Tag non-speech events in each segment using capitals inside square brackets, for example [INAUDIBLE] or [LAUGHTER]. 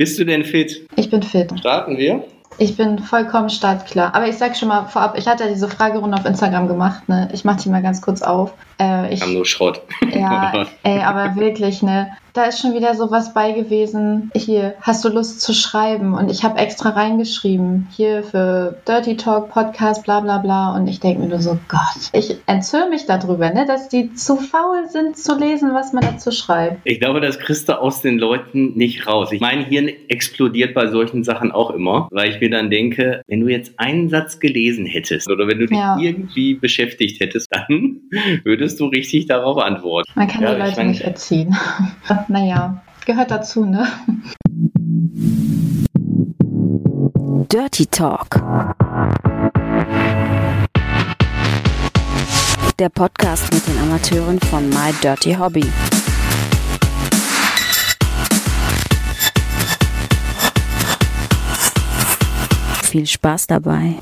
Bist du denn fit? Ich bin fit. Starten wir? Ich bin vollkommen startklar. Aber ich sag schon mal vorab, ich hatte diese Fragerunde auf Instagram gemacht, ne? Ich mach die mal ganz kurz auf. Äh, ich, Haben nur Schrott. Ja, [LAUGHS] ey, aber wirklich, ne? Da ist schon wieder sowas bei gewesen. Hier, hast du Lust zu schreiben? Und ich habe extra reingeschrieben, hier für Dirty Talk Podcast, bla bla bla. Und ich denke mir nur so, Gott, ich entzürne mich darüber, ne, dass die zu faul sind zu lesen, was man dazu schreibt. Ich glaube, das kriegst du aus den Leuten nicht raus. Ich mein Hirn explodiert bei solchen Sachen auch immer, weil ich mir dann denke, wenn du jetzt einen Satz gelesen hättest oder wenn du dich ja. irgendwie beschäftigt hättest, [LAUGHS] dann würdest du richtig darauf antworten. Man kann ja, die Leute mein, nicht erziehen. [LAUGHS] naja, gehört dazu, ne? Dirty Talk. Der Podcast mit den Amateuren von My Dirty Hobby. Viel Spaß dabei.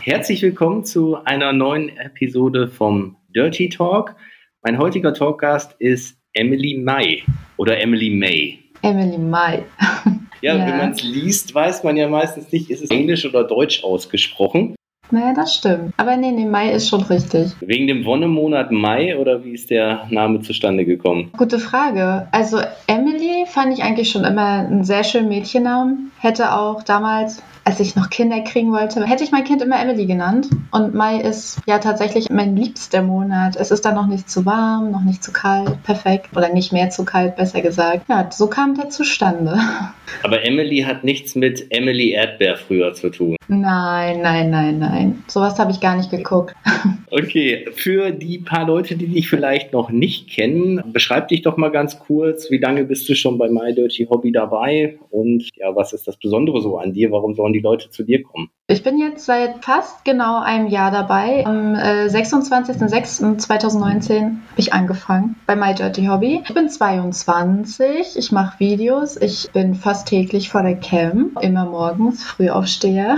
Herzlich willkommen zu einer neuen Episode vom Dirty Talk. Mein heutiger Talkgast ist Emily May oder Emily May. Emily May. [LAUGHS] ja, ja, wenn man es liest, weiß man ja meistens nicht, ist es Englisch oder Deutsch ausgesprochen. Naja, das stimmt. Aber nee, nee, Mai ist schon richtig. Wegen dem Wonnemonat Mai oder wie ist der Name zustande gekommen? Gute Frage. Also Emily fand ich eigentlich schon immer einen sehr schönen Mädchennamen. Hätte auch damals als ich noch Kinder kriegen wollte, hätte ich mein Kind immer Emily genannt. Und Mai ist ja tatsächlich mein liebster Monat. Es ist dann noch nicht zu warm, noch nicht zu kalt, perfekt. Oder nicht mehr zu kalt, besser gesagt. Ja, so kam der zustande. [LAUGHS] Aber Emily hat nichts mit Emily Erdbeer früher zu tun. Nein, nein, nein, nein. Sowas habe ich gar nicht geguckt. [LAUGHS] Okay, für die paar Leute, die dich vielleicht noch nicht kennen, beschreib dich doch mal ganz kurz. Wie lange bist du schon bei My Dirty Hobby dabei? Und ja, was ist das Besondere so an dir? Warum sollen die Leute zu dir kommen? Ich bin jetzt seit fast genau einem Jahr dabei. Am äh, 26.06.2019 habe ich angefangen bei My Dirty Hobby. Ich bin 22, ich mache Videos, ich bin fast täglich vor der Cam, immer morgens, früh aufstehe.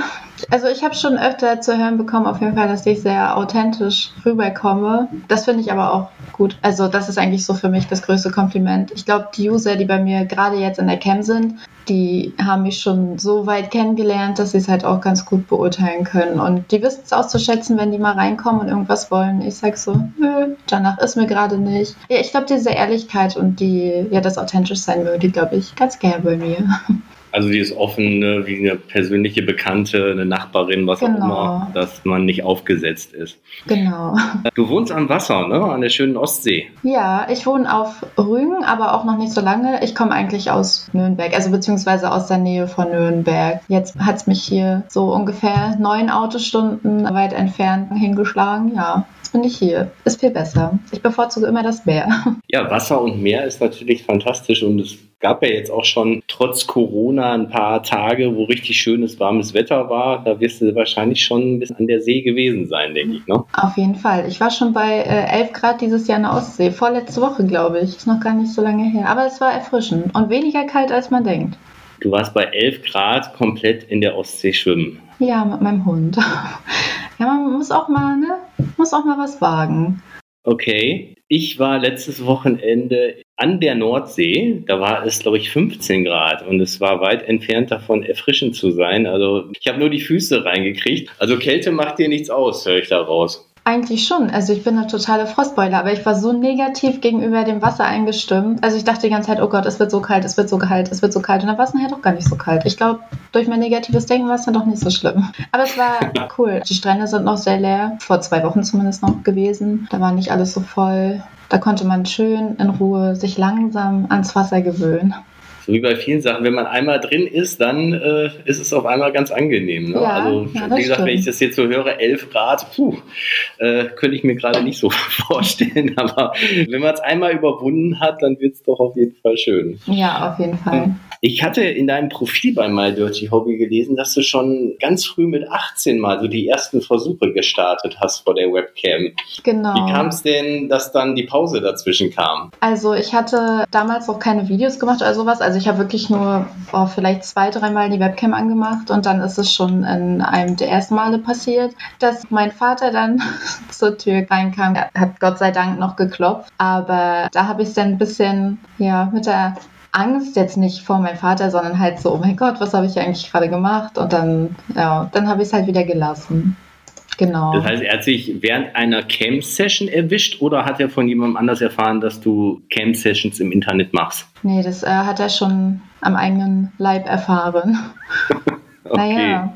Also ich habe schon öfter zu hören bekommen, auf jeden Fall, dass ich sehr authentisch rüberkomme. Das finde ich aber auch gut. Also das ist eigentlich so für mich das größte Kompliment. Ich glaube, die User, die bei mir gerade jetzt in der Cam sind, die haben mich schon so weit kennengelernt, dass sie es halt auch ganz gut beurteilen können. Und die wissen es auszuschätzen, wenn die mal reinkommen und irgendwas wollen. Ich sag so, nö, danach ist mir gerade nicht. Ja, ich glaube, diese Ehrlichkeit und die, ja, das authentisch sein die glaube ich ganz gerne bei mir. [LAUGHS] Also die ist offen, ne, wie eine persönliche Bekannte, eine Nachbarin, was genau. auch immer, dass man nicht aufgesetzt ist. Genau. [LAUGHS] Du wohnst am Wasser, ne? An der schönen Ostsee. Ja, ich wohne auf Rügen, aber auch noch nicht so lange. Ich komme eigentlich aus Nürnberg, also beziehungsweise aus der Nähe von Nürnberg. Jetzt hat es mich hier so ungefähr neun Autostunden weit entfernt hingeschlagen. Ja, bin ich hier. Ist viel besser. Ich bevorzuge immer das Meer. [LAUGHS] Ja, Wasser und Meer ist natürlich fantastisch und es gab ja jetzt auch schon trotz Corona ein paar Tage, wo richtig schönes, warmes Wetter war. Da wirst du wahrscheinlich schon ein bisschen an der See gewesen sein, denke ich. Ne? Auf jeden Fall. Ich war schon bei äh, 11 Grad dieses Jahr in der Ostsee. Vorletzte Woche, glaube ich. Ist noch gar nicht so lange her. Aber es war erfrischend und weniger kalt, als man denkt. Du warst bei 11 Grad komplett in der Ostsee schwimmen. Ja, mit meinem Hund. [LAUGHS] ja, man muss auch mal, ne? Muss auch mal was wagen. Okay. Ich war letztes Wochenende an der Nordsee. Da war es, glaube ich, 15 Grad und es war weit entfernt davon, erfrischend zu sein. Also ich habe nur die Füße reingekriegt. Also Kälte macht dir nichts aus, höre ich da raus. Eigentlich schon. Also ich bin eine totale Frostbeule, aber ich war so negativ gegenüber dem Wasser eingestimmt. Also ich dachte die ganze Zeit, oh Gott, es wird so kalt, es wird so kalt, es wird so kalt. Und dann war es nachher doch gar nicht so kalt. Ich glaube, durch mein negatives Denken war es dann doch nicht so schlimm. Aber es war [LAUGHS] cool. Die Strände sind noch sehr leer, vor zwei Wochen zumindest noch gewesen. Da war nicht alles so voll. Da konnte man schön in Ruhe sich langsam ans Wasser gewöhnen wie bei vielen Sachen, wenn man einmal drin ist, dann äh, ist es auf einmal ganz angenehm. Ne? Ja, also, ja, wie gesagt, stimmt. wenn ich das jetzt so höre, 11 Grad, puh, äh, könnte ich mir gerade nicht so [LAUGHS] vorstellen. Aber wenn man es einmal überwunden hat, dann wird es doch auf jeden Fall schön. Ja, auf jeden Fall. Ich hatte in deinem Profil bei My Dirty Hobby gelesen, dass du schon ganz früh mit 18 mal so die ersten Versuche gestartet hast vor der Webcam. Genau. Wie kam es denn, dass dann die Pause dazwischen kam? Also ich hatte damals auch keine Videos gemacht oder sowas. Also ich habe wirklich nur oh, vielleicht zwei, dreimal die Webcam angemacht und dann ist es schon in einem der ersten Male passiert, dass mein Vater dann [LAUGHS] zur Tür reinkam. Er hat Gott sei Dank noch geklopft, aber da habe ich es dann ein bisschen ja, mit der Angst, jetzt nicht vor meinem Vater, sondern halt so, oh mein Gott, was habe ich eigentlich gerade gemacht? Und dann, ja, dann habe ich es halt wieder gelassen. Genau. Das heißt, er hat sich während einer Camp-Session erwischt oder hat er von jemandem anders erfahren, dass du Camp-Sessions im Internet machst? Nee, das äh, hat er schon am eigenen Leib erfahren. [LAUGHS] okay. Naja.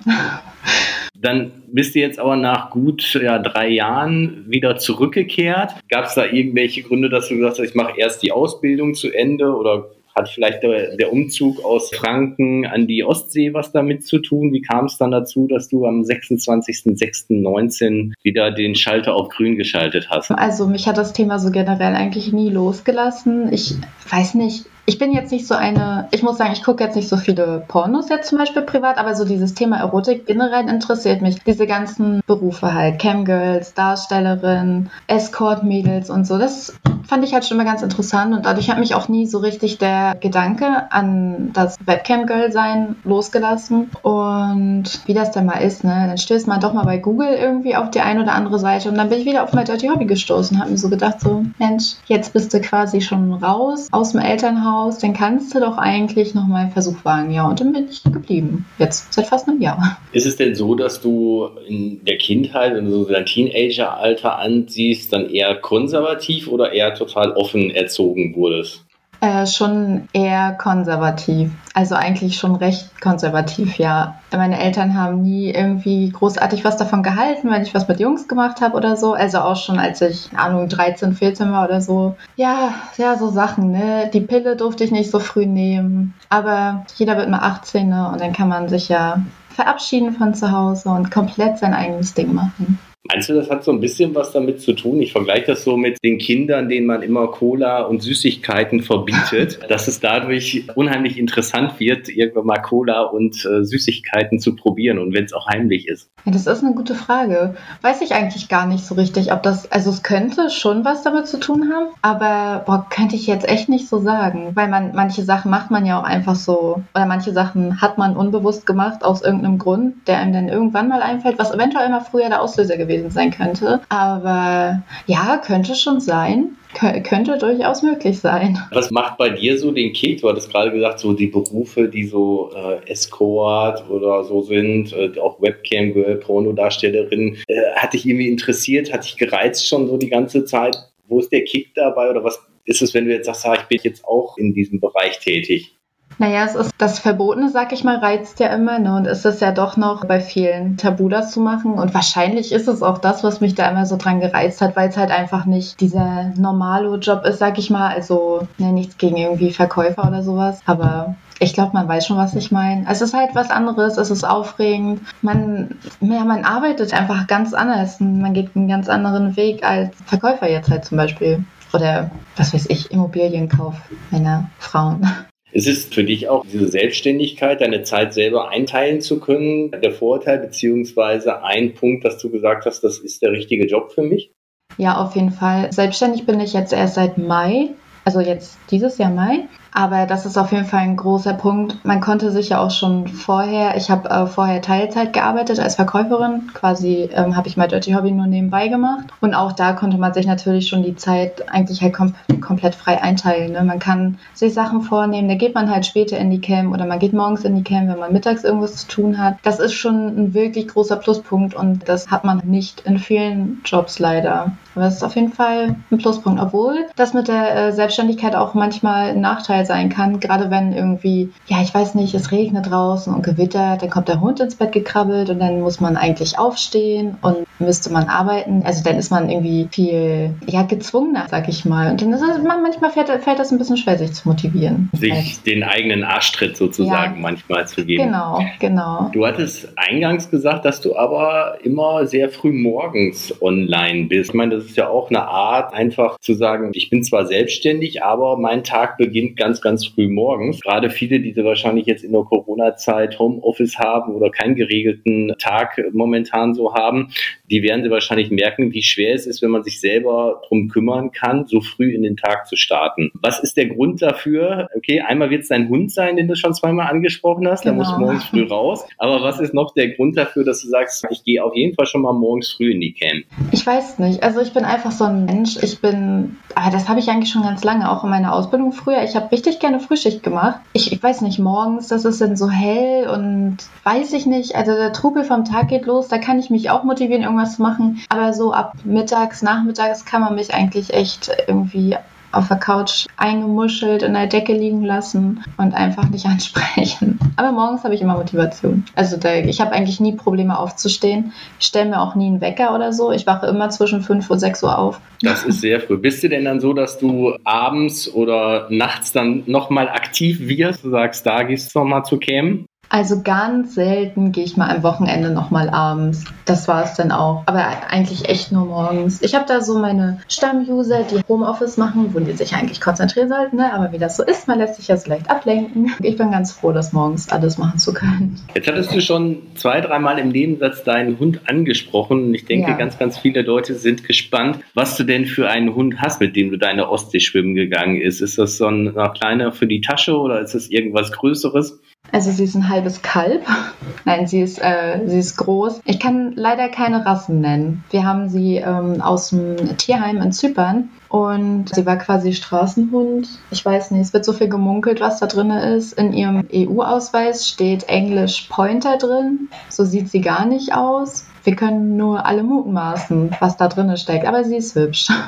Dann bist du jetzt aber nach gut ja, drei Jahren wieder zurückgekehrt. Gab es da irgendwelche Gründe, dass du gesagt hast, ich mache erst die Ausbildung zu Ende oder hat vielleicht der, der, Umzug aus Franken an die Ostsee was damit zu tun? Wie kam es dann dazu, dass du am 26.06.19 wieder den Schalter auf grün geschaltet hast? Also mich hat das Thema so generell eigentlich nie losgelassen. Ich weiß nicht, ich bin jetzt nicht so eine, ich muss sagen, ich gucke jetzt nicht so viele Pornos jetzt zum Beispiel privat, aber so dieses Thema Erotik generell interessiert mich. Diese ganzen Berufe halt, Camgirls, Darstellerin, Escort-Mädels und so, das fand ich halt schon mal ganz interessant und dadurch hat mich auch nie so richtig der Gedanke an das Webcam-Girl-Sein losgelassen und wie das dann mal ist, ne, dann stößt man doch mal bei Google irgendwie auf die eine oder andere Seite und dann bin ich wieder auf mein Dirty Hobby gestoßen, habe mir so gedacht, so, Mensch, jetzt bist du quasi schon raus aus dem Elternhaus Haus, dann kannst du doch eigentlich noch mal einen Versuch wagen. Ja, und dann bin ich geblieben. Jetzt seit fast einem Jahr. Ist es denn so, dass du in der Kindheit, wenn du so dein Teenager-Alter ansiehst, dann eher konservativ oder eher total offen erzogen wurdest? Äh, schon eher konservativ. Also eigentlich schon recht konservativ, ja. Meine Eltern haben nie irgendwie großartig was davon gehalten, wenn ich was mit Jungs gemacht habe oder so. Also auch schon als ich, Ahnung, 13, 14 war oder so. Ja, ja, so Sachen, ne? Die Pille durfte ich nicht so früh nehmen. Aber jeder wird mal 18, ne? Und dann kann man sich ja verabschieden von zu Hause und komplett sein eigenes Ding machen. Meinst du, das hat so ein bisschen was damit zu tun? Ich vergleiche das so mit den Kindern, denen man immer Cola und Süßigkeiten verbietet, [LAUGHS] dass es dadurch unheimlich interessant wird, irgendwann mal Cola und äh, Süßigkeiten zu probieren und wenn es auch heimlich ist. Ja, das ist eine gute Frage. Weiß ich eigentlich gar nicht so richtig, ob das, also es könnte schon was damit zu tun haben, aber boah, könnte ich jetzt echt nicht so sagen, weil man manche Sachen macht man ja auch einfach so oder manche Sachen hat man unbewusst gemacht aus irgendeinem Grund, der einem dann irgendwann mal einfällt, was eventuell immer früher der Auslöser gewesen gewesen sein könnte. Aber ja, könnte schon sein. Kön könnte durchaus möglich sein. Was macht bei dir so den Kick? Du hattest gerade gesagt, so die Berufe, die so äh, Escort oder so sind, äh, auch Webcam-Girl, Pornodarstellerin, äh, hat dich irgendwie interessiert, hat dich gereizt schon so die ganze Zeit? Wo ist der Kick dabei oder was ist es, wenn du jetzt sagst, ah, ich bin jetzt auch in diesem Bereich tätig? Naja, es ist das Verbotene, sag ich mal, reizt ja immer, ne? Und ist es ja doch noch bei vielen tabu, das zu machen. Und wahrscheinlich ist es auch das, was mich da immer so dran gereizt hat, weil es halt einfach nicht dieser normale Job ist, sag ich mal. Also ne, nichts gegen irgendwie Verkäufer oder sowas. Aber ich glaube, man weiß schon, was ich meine. Es ist halt was anderes, es ist aufregend. Man, ja, man arbeitet einfach ganz anders. Man geht einen ganz anderen Weg als Verkäufer jetzt halt zum Beispiel. Oder was weiß ich, Immobilienkauf, Männer, Frauen. Ist es für dich auch diese Selbstständigkeit, deine Zeit selber einteilen zu können, der Vorteil beziehungsweise ein Punkt, dass du gesagt hast, das ist der richtige Job für mich? Ja, auf jeden Fall. Selbstständig bin ich jetzt erst seit Mai, also jetzt dieses Jahr Mai. Aber das ist auf jeden Fall ein großer Punkt. Man konnte sich ja auch schon vorher, ich habe äh, vorher Teilzeit gearbeitet als Verkäuferin, quasi ähm, habe ich mein Dirty Hobby nur nebenbei gemacht. Und auch da konnte man sich natürlich schon die Zeit eigentlich halt kom komplett frei einteilen. Ne? Man kann sich Sachen vornehmen, da geht man halt später in die Cam oder man geht morgens in die Cam, wenn man mittags irgendwas zu tun hat. Das ist schon ein wirklich großer Pluspunkt und das hat man nicht in vielen Jobs leider. Aber es ist auf jeden Fall ein Pluspunkt, obwohl das mit der äh, Selbstständigkeit auch manchmal ein Nachteil sein kann. Gerade wenn irgendwie, ja, ich weiß nicht, es regnet draußen und gewittert, dann kommt der Hund ins Bett gekrabbelt und dann muss man eigentlich aufstehen und müsste man arbeiten. Also dann ist man irgendwie viel, ja, gezwungener, sag ich mal. Und dann ist es, manchmal fällt, fällt das ein bisschen schwer, sich zu motivieren. Sich halt. den eigenen Arschtritt sozusagen ja. manchmal zu geben. Genau, genau. Du hattest eingangs gesagt, dass du aber immer sehr früh morgens online bist. Ich meine, das ist ja auch eine Art, einfach zu sagen, ich bin zwar selbstständig, aber mein Tag beginnt ganz ganz, früh morgens. Gerade viele, die wahrscheinlich jetzt in der Corona-Zeit Homeoffice haben oder keinen geregelten Tag momentan so haben, die werden sie wahrscheinlich merken, wie schwer es ist, wenn man sich selber drum kümmern kann, so früh in den Tag zu starten. Was ist der Grund dafür? Okay, einmal wird es dein Hund sein, den du schon zweimal angesprochen hast, genau. da musst du morgens früh raus. Aber was ist noch der Grund dafür, dass du sagst, ich gehe auf jeden Fall schon mal morgens früh in die Camp? Ich weiß nicht. Also ich bin einfach so ein Mensch. Ich bin, aber das habe ich eigentlich schon ganz lange, auch in meiner Ausbildung früher. Ich habe richtig gerne Frühschicht gemacht. Ich, ich weiß nicht, morgens, das ist dann so hell und weiß ich nicht. Also der Trubel vom Tag geht los, da kann ich mich auch motivieren, irgendwas machen. Aber so ab mittags, nachmittags kann man mich eigentlich echt irgendwie auf der Couch eingemuschelt in der Decke liegen lassen und einfach nicht [LAUGHS] ansprechen. Aber morgens habe ich immer Motivation. Also da, ich habe eigentlich nie Probleme aufzustehen. Ich stelle mir auch nie einen Wecker oder so. Ich wache immer zwischen 5 und 6 Uhr auf. Das ist sehr früh. Bist du denn dann so, dass du abends oder nachts dann nochmal aktiv wirst? Du sagst, da gehst du nochmal zu Cam? Also ganz selten gehe ich mal am Wochenende nochmal abends. Das war es dann auch. Aber eigentlich echt nur morgens. Ich habe da so meine Stammuser, die Homeoffice machen, wo die sich eigentlich konzentrieren sollten. Ne? Aber wie das so ist, man lässt sich ja so leicht ablenken. Ich bin ganz froh, das morgens alles machen zu können. Jetzt hattest du schon zwei, dreimal im Nebensatz deinen Hund angesprochen. Und ich denke, ja. ganz, ganz viele Leute sind gespannt, was du denn für einen Hund hast, mit dem du deine Ostsee schwimmen gegangen ist. Ist das so ein kleiner für die Tasche oder ist das irgendwas Größeres? Also sie ist ein halbes Kalb. [LAUGHS] Nein, sie ist, äh, sie ist groß. Ich kann leider keine Rassen nennen. Wir haben sie ähm, aus dem Tierheim in Zypern und sie war quasi Straßenhund. Ich weiß nicht, es wird so viel gemunkelt, was da drin ist. In ihrem EU-Ausweis steht Englisch Pointer drin. So sieht sie gar nicht aus. Wir können nur alle mutmaßen, was da drin steckt. Aber sie ist hübsch. [LAUGHS]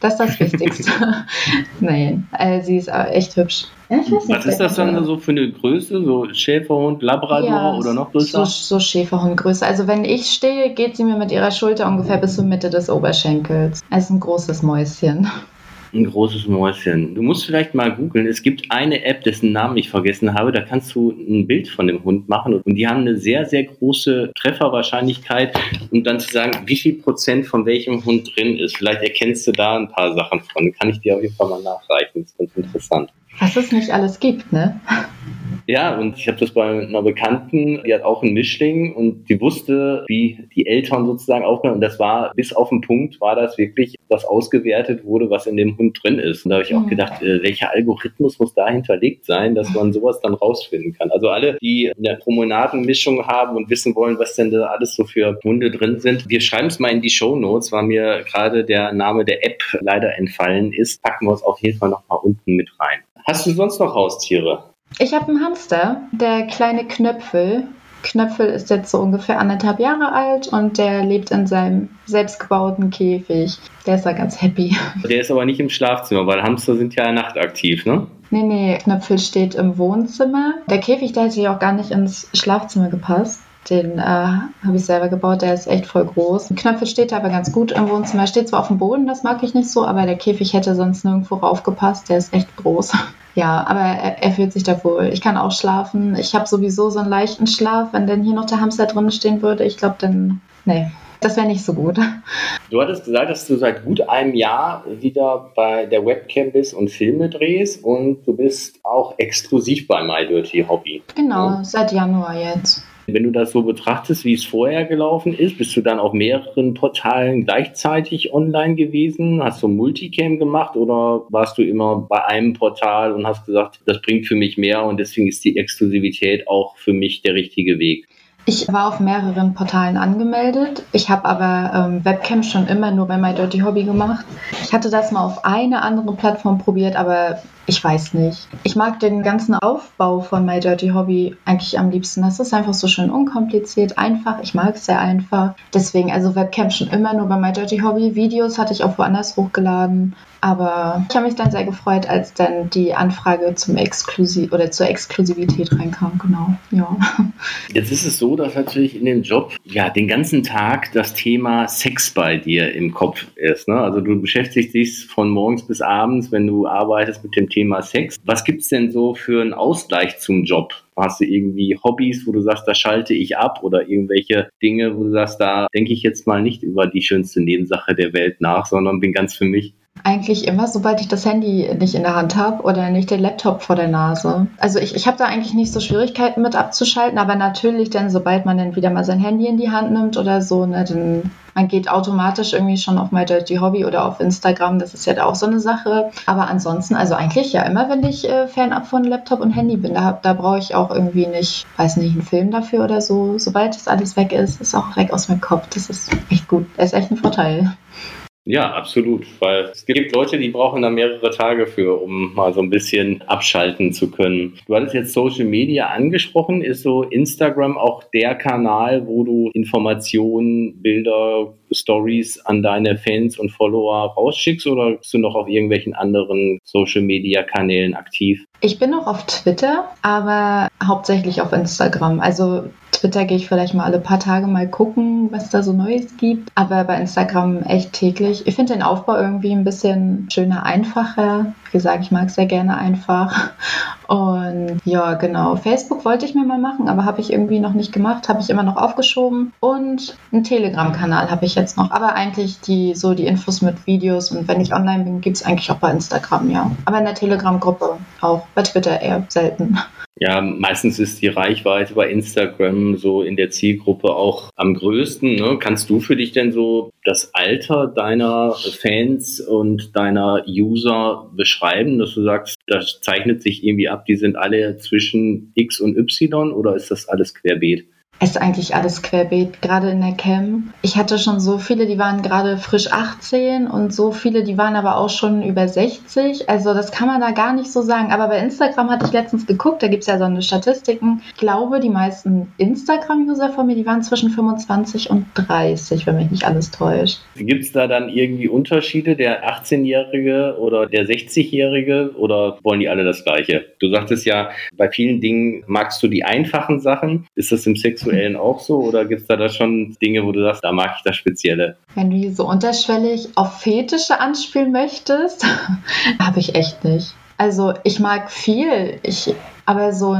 Das ist das Wichtigste. [LAUGHS] Nein, äh, sie ist echt hübsch. Ja, was ist das dann so für eine Größe? So Schäferhund, Labrador ja, oder noch größer? So, so Schäferhundgröße. Also wenn ich stehe, geht sie mir mit ihrer Schulter ungefähr bis zur Mitte des Oberschenkels. Es ist ein großes Mäuschen. Ein großes Mäuschen. Du musst vielleicht mal googeln. Es gibt eine App, dessen Namen ich vergessen habe. Da kannst du ein Bild von dem Hund machen und die haben eine sehr, sehr große Trefferwahrscheinlichkeit, um dann zu sagen, wie viel Prozent von welchem Hund drin ist. Vielleicht erkennst du da ein paar Sachen von. Kann ich dir auf jeden Fall mal nachreichen. Das ist ganz interessant. Was es nicht alles gibt, ne? Ja, und ich habe das bei einer Bekannten, die hat auch einen Mischling und die wusste, wie die Eltern sozusagen aufgehört. Und das war bis auf den Punkt, war das wirklich, was ausgewertet wurde, was in dem Hund drin ist. Und da habe ich auch mhm. gedacht, äh, welcher Algorithmus muss da hinterlegt sein, dass man sowas dann rausfinden kann. Also alle, die eine Promenadenmischung haben und wissen wollen, was denn da alles so für Hunde drin sind, wir schreiben es mal in die Show Notes, weil mir gerade der Name der App leider entfallen ist. Packen wir es auf jeden Fall nochmal unten mit rein. Hast du sonst noch Haustiere? Ich habe einen Hamster, der kleine Knöpfel. Knöpfel ist jetzt so ungefähr anderthalb Jahre alt und der lebt in seinem selbstgebauten Käfig. Der ist da ganz happy. [LAUGHS] Der ist aber nicht im Schlafzimmer, weil Hamster sind ja nachtaktiv, ne? Nee, nee, Knöpfel steht im Wohnzimmer. Der Käfig, der hätte ja auch gar nicht ins Schlafzimmer gepasst. Den äh, habe ich selber gebaut, der ist echt voll groß. Knöpfel steht aber ganz gut im Wohnzimmer. Steht zwar auf dem Boden, das mag ich nicht so, aber der Käfig hätte sonst nirgendwo raufgepasst. Der ist echt groß. [LAUGHS] Ja, aber er, er, fühlt sich da wohl. Ich kann auch schlafen. Ich habe sowieso so einen leichten Schlaf. Wenn denn hier noch der Hamster drin stehen würde, ich glaube, dann, nee, das wäre nicht so gut. [LAUGHS] Du hattest gesagt, dass du seit gut einem Jahr wieder bei der Webcam bist und Filme drehst und du bist auch exklusiv bei My Dirty Hobby. Genau, ja? seit Januar jetzt. Wenn du das so betrachtest, wie es vorher gelaufen ist, bist du dann auf mehreren Portalen gleichzeitig online gewesen? Hast du Multicam gemacht oder warst du immer bei einem Portal und hast gesagt, das bringt für mich mehr und deswegen ist die Exklusivität auch für mich der richtige Weg? Ich war auf mehreren Portalen angemeldet. Ich habe aber ähm, Webcam schon immer nur bei My Dirty Hobby gemacht. Ich hatte das mal auf eine andere Plattform probiert, aber ich weiß nicht. Ich mag den ganzen Aufbau von My Dirty Hobby eigentlich am liebsten. Das ist einfach so schön unkompliziert, einfach. Ich mag es sehr einfach. Deswegen, also Webcam schon immer nur bei My Dirty Hobby. Videos hatte ich auch woanders hochgeladen. Aber ich habe mich dann sehr gefreut, als dann die Anfrage zum Exklusiv oder zur Exklusivität reinkam, genau. Ja. [LAUGHS] Jetzt ist es so, dass natürlich in dem Job ja den ganzen Tag das Thema Sex bei dir im Kopf ist. Ne? Also du beschäftigst dich von morgens bis abends, wenn du arbeitest mit dem Thema Sex. Was gibt es denn so für einen Ausgleich zum Job? Hast du irgendwie Hobbys, wo du sagst, da schalte ich ab oder irgendwelche Dinge, wo du sagst, da denke ich jetzt mal nicht über die schönste Nebensache der Welt nach, sondern bin ganz für mich? Eigentlich immer, sobald ich das Handy nicht in der Hand habe oder nicht den Laptop vor der Nase. Also ich, ich habe da eigentlich nicht so Schwierigkeiten mit abzuschalten, aber natürlich dann, sobald man dann wieder mal sein Handy in die Hand nimmt oder so, ne, dann man geht automatisch irgendwie schon auf My Dirty Hobby oder auf Instagram, das ist ja da auch so eine Sache. Aber ansonsten, also eigentlich ja immer, wenn ich äh, Fanab von Laptop und Handy bin, da, da brauche ich auch irgendwie nicht, weiß nicht, einen Film dafür oder so. Sobald das alles weg ist, ist auch weg aus meinem Kopf. Das ist echt gut. Das ist echt ein Vorteil. Ja, absolut, weil es gibt Leute, die brauchen da mehrere Tage für, um mal so ein bisschen abschalten zu können. Du hattest jetzt Social Media angesprochen. Ist so Instagram auch der Kanal, wo du Informationen, Bilder, Stories an deine Fans und Follower rausschickst oder bist du noch auf irgendwelchen anderen Social Media Kanälen aktiv? Ich bin noch auf Twitter, aber hauptsächlich auf Instagram. Also Twitter gehe ich vielleicht mal alle paar Tage mal gucken, was da so Neues gibt. Aber bei Instagram echt täglich. Ich finde den Aufbau irgendwie ein bisschen schöner, einfacher. Wie gesagt, ich mag es sehr gerne einfach. Und ja, genau. Facebook wollte ich mir mal machen, aber habe ich irgendwie noch nicht gemacht, habe ich immer noch aufgeschoben. Und einen Telegram-Kanal habe ich jetzt noch. Aber eigentlich die so die Infos mit Videos und wenn ich online bin, gibt es eigentlich auch bei Instagram, ja. Aber in der Telegram-Gruppe auch. Bei Twitter eher selten. Ja, meistens ist die Reichweite bei Instagram so in der Zielgruppe auch am größten. Ne? Kannst du für dich denn so das Alter deiner Fans und deiner User beschreiben, dass du sagst, das zeichnet sich irgendwie ab, die sind alle zwischen X und Y oder ist das alles querbeet? Es ist eigentlich alles querbeet, gerade in der Cam. Ich hatte schon so viele, die waren gerade frisch 18 und so viele, die waren aber auch schon über 60. Also das kann man da gar nicht so sagen. Aber bei Instagram hatte ich letztens geguckt, da gibt es ja so eine Statistiken. Ich glaube, die meisten Instagram-User von mir, die waren zwischen 25 und 30, wenn mich nicht alles täuscht. Gibt es da dann irgendwie Unterschiede, der 18-Jährige oder der 60-Jährige oder wollen die alle das Gleiche? Du sagtest ja, bei vielen Dingen magst du die einfachen Sachen. Ist das im Sexuellen Sexuellen auch so oder gibt es da, da schon Dinge, wo du sagst, da mag ich das Spezielle? Wenn du so unterschwellig auf Fetische anspielen möchtest, [LAUGHS] habe ich echt nicht. Also ich mag viel, ich, aber so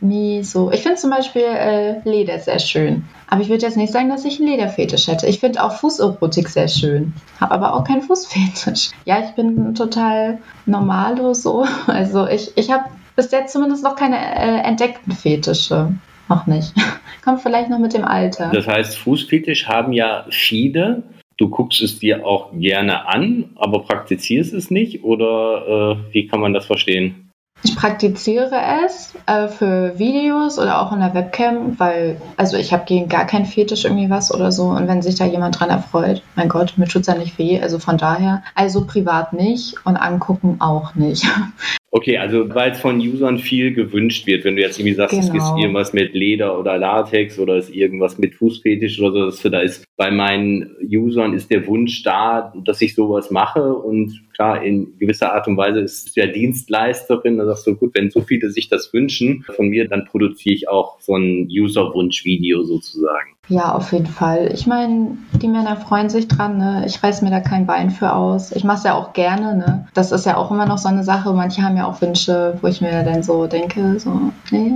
nie so. Ich finde zum Beispiel äh, Leder sehr schön. Aber ich würde jetzt nicht sagen, dass ich einen Lederfetisch hätte. Ich finde auch Fußerotik sehr schön. Habe aber auch keinen Fußfetisch. Ja, ich bin total normalo so. [LAUGHS] Also ich, ich habe bis jetzt zumindest noch keine äh, entdeckten Fetische. Noch nicht. [LAUGHS] Kommt vielleicht noch mit dem Alter. Das heißt, Fußfetisch haben ja viele. Du guckst es dir auch gerne an, aber praktizierst es nicht? Oder äh, wie kann man das verstehen? Ich praktiziere es äh, für Videos oder auch in der Webcam, weil, also ich habe gegen gar keinen Fetisch irgendwie was oder so. Und wenn sich da jemand dran erfreut, mein Gott, mir tut es ja nicht weh. Also von daher, also privat nicht und angucken auch nicht. [LAUGHS] Okay, also weil es von Usern viel gewünscht wird, wenn du jetzt irgendwie sagst, genau. es ist genau. irgendwas mit Leder oder Latex oder ist irgendwas mit Fußfetisch oder so, dass du da ist, bei meinen Usern ist der Wunsch da, dass ich sowas mache und klar, in gewisser Art und Weise ist es ja Dienstleisterin, da sagst du, gut, wenn so viele sich das wünschen von mir, dann produziere ich auch so ein User-Wunsch-Video sozusagen. Ja, auf jeden Fall. Ich meine, die Männer freuen sich dran, ne? Ich reiß mir da kein Bein für aus. Ich mache es ja auch gerne, ne? Das ist ja auch immer noch so eine Sache. Manche haben ja auch Wünsche, wo ich mir dann so denke, so, nee,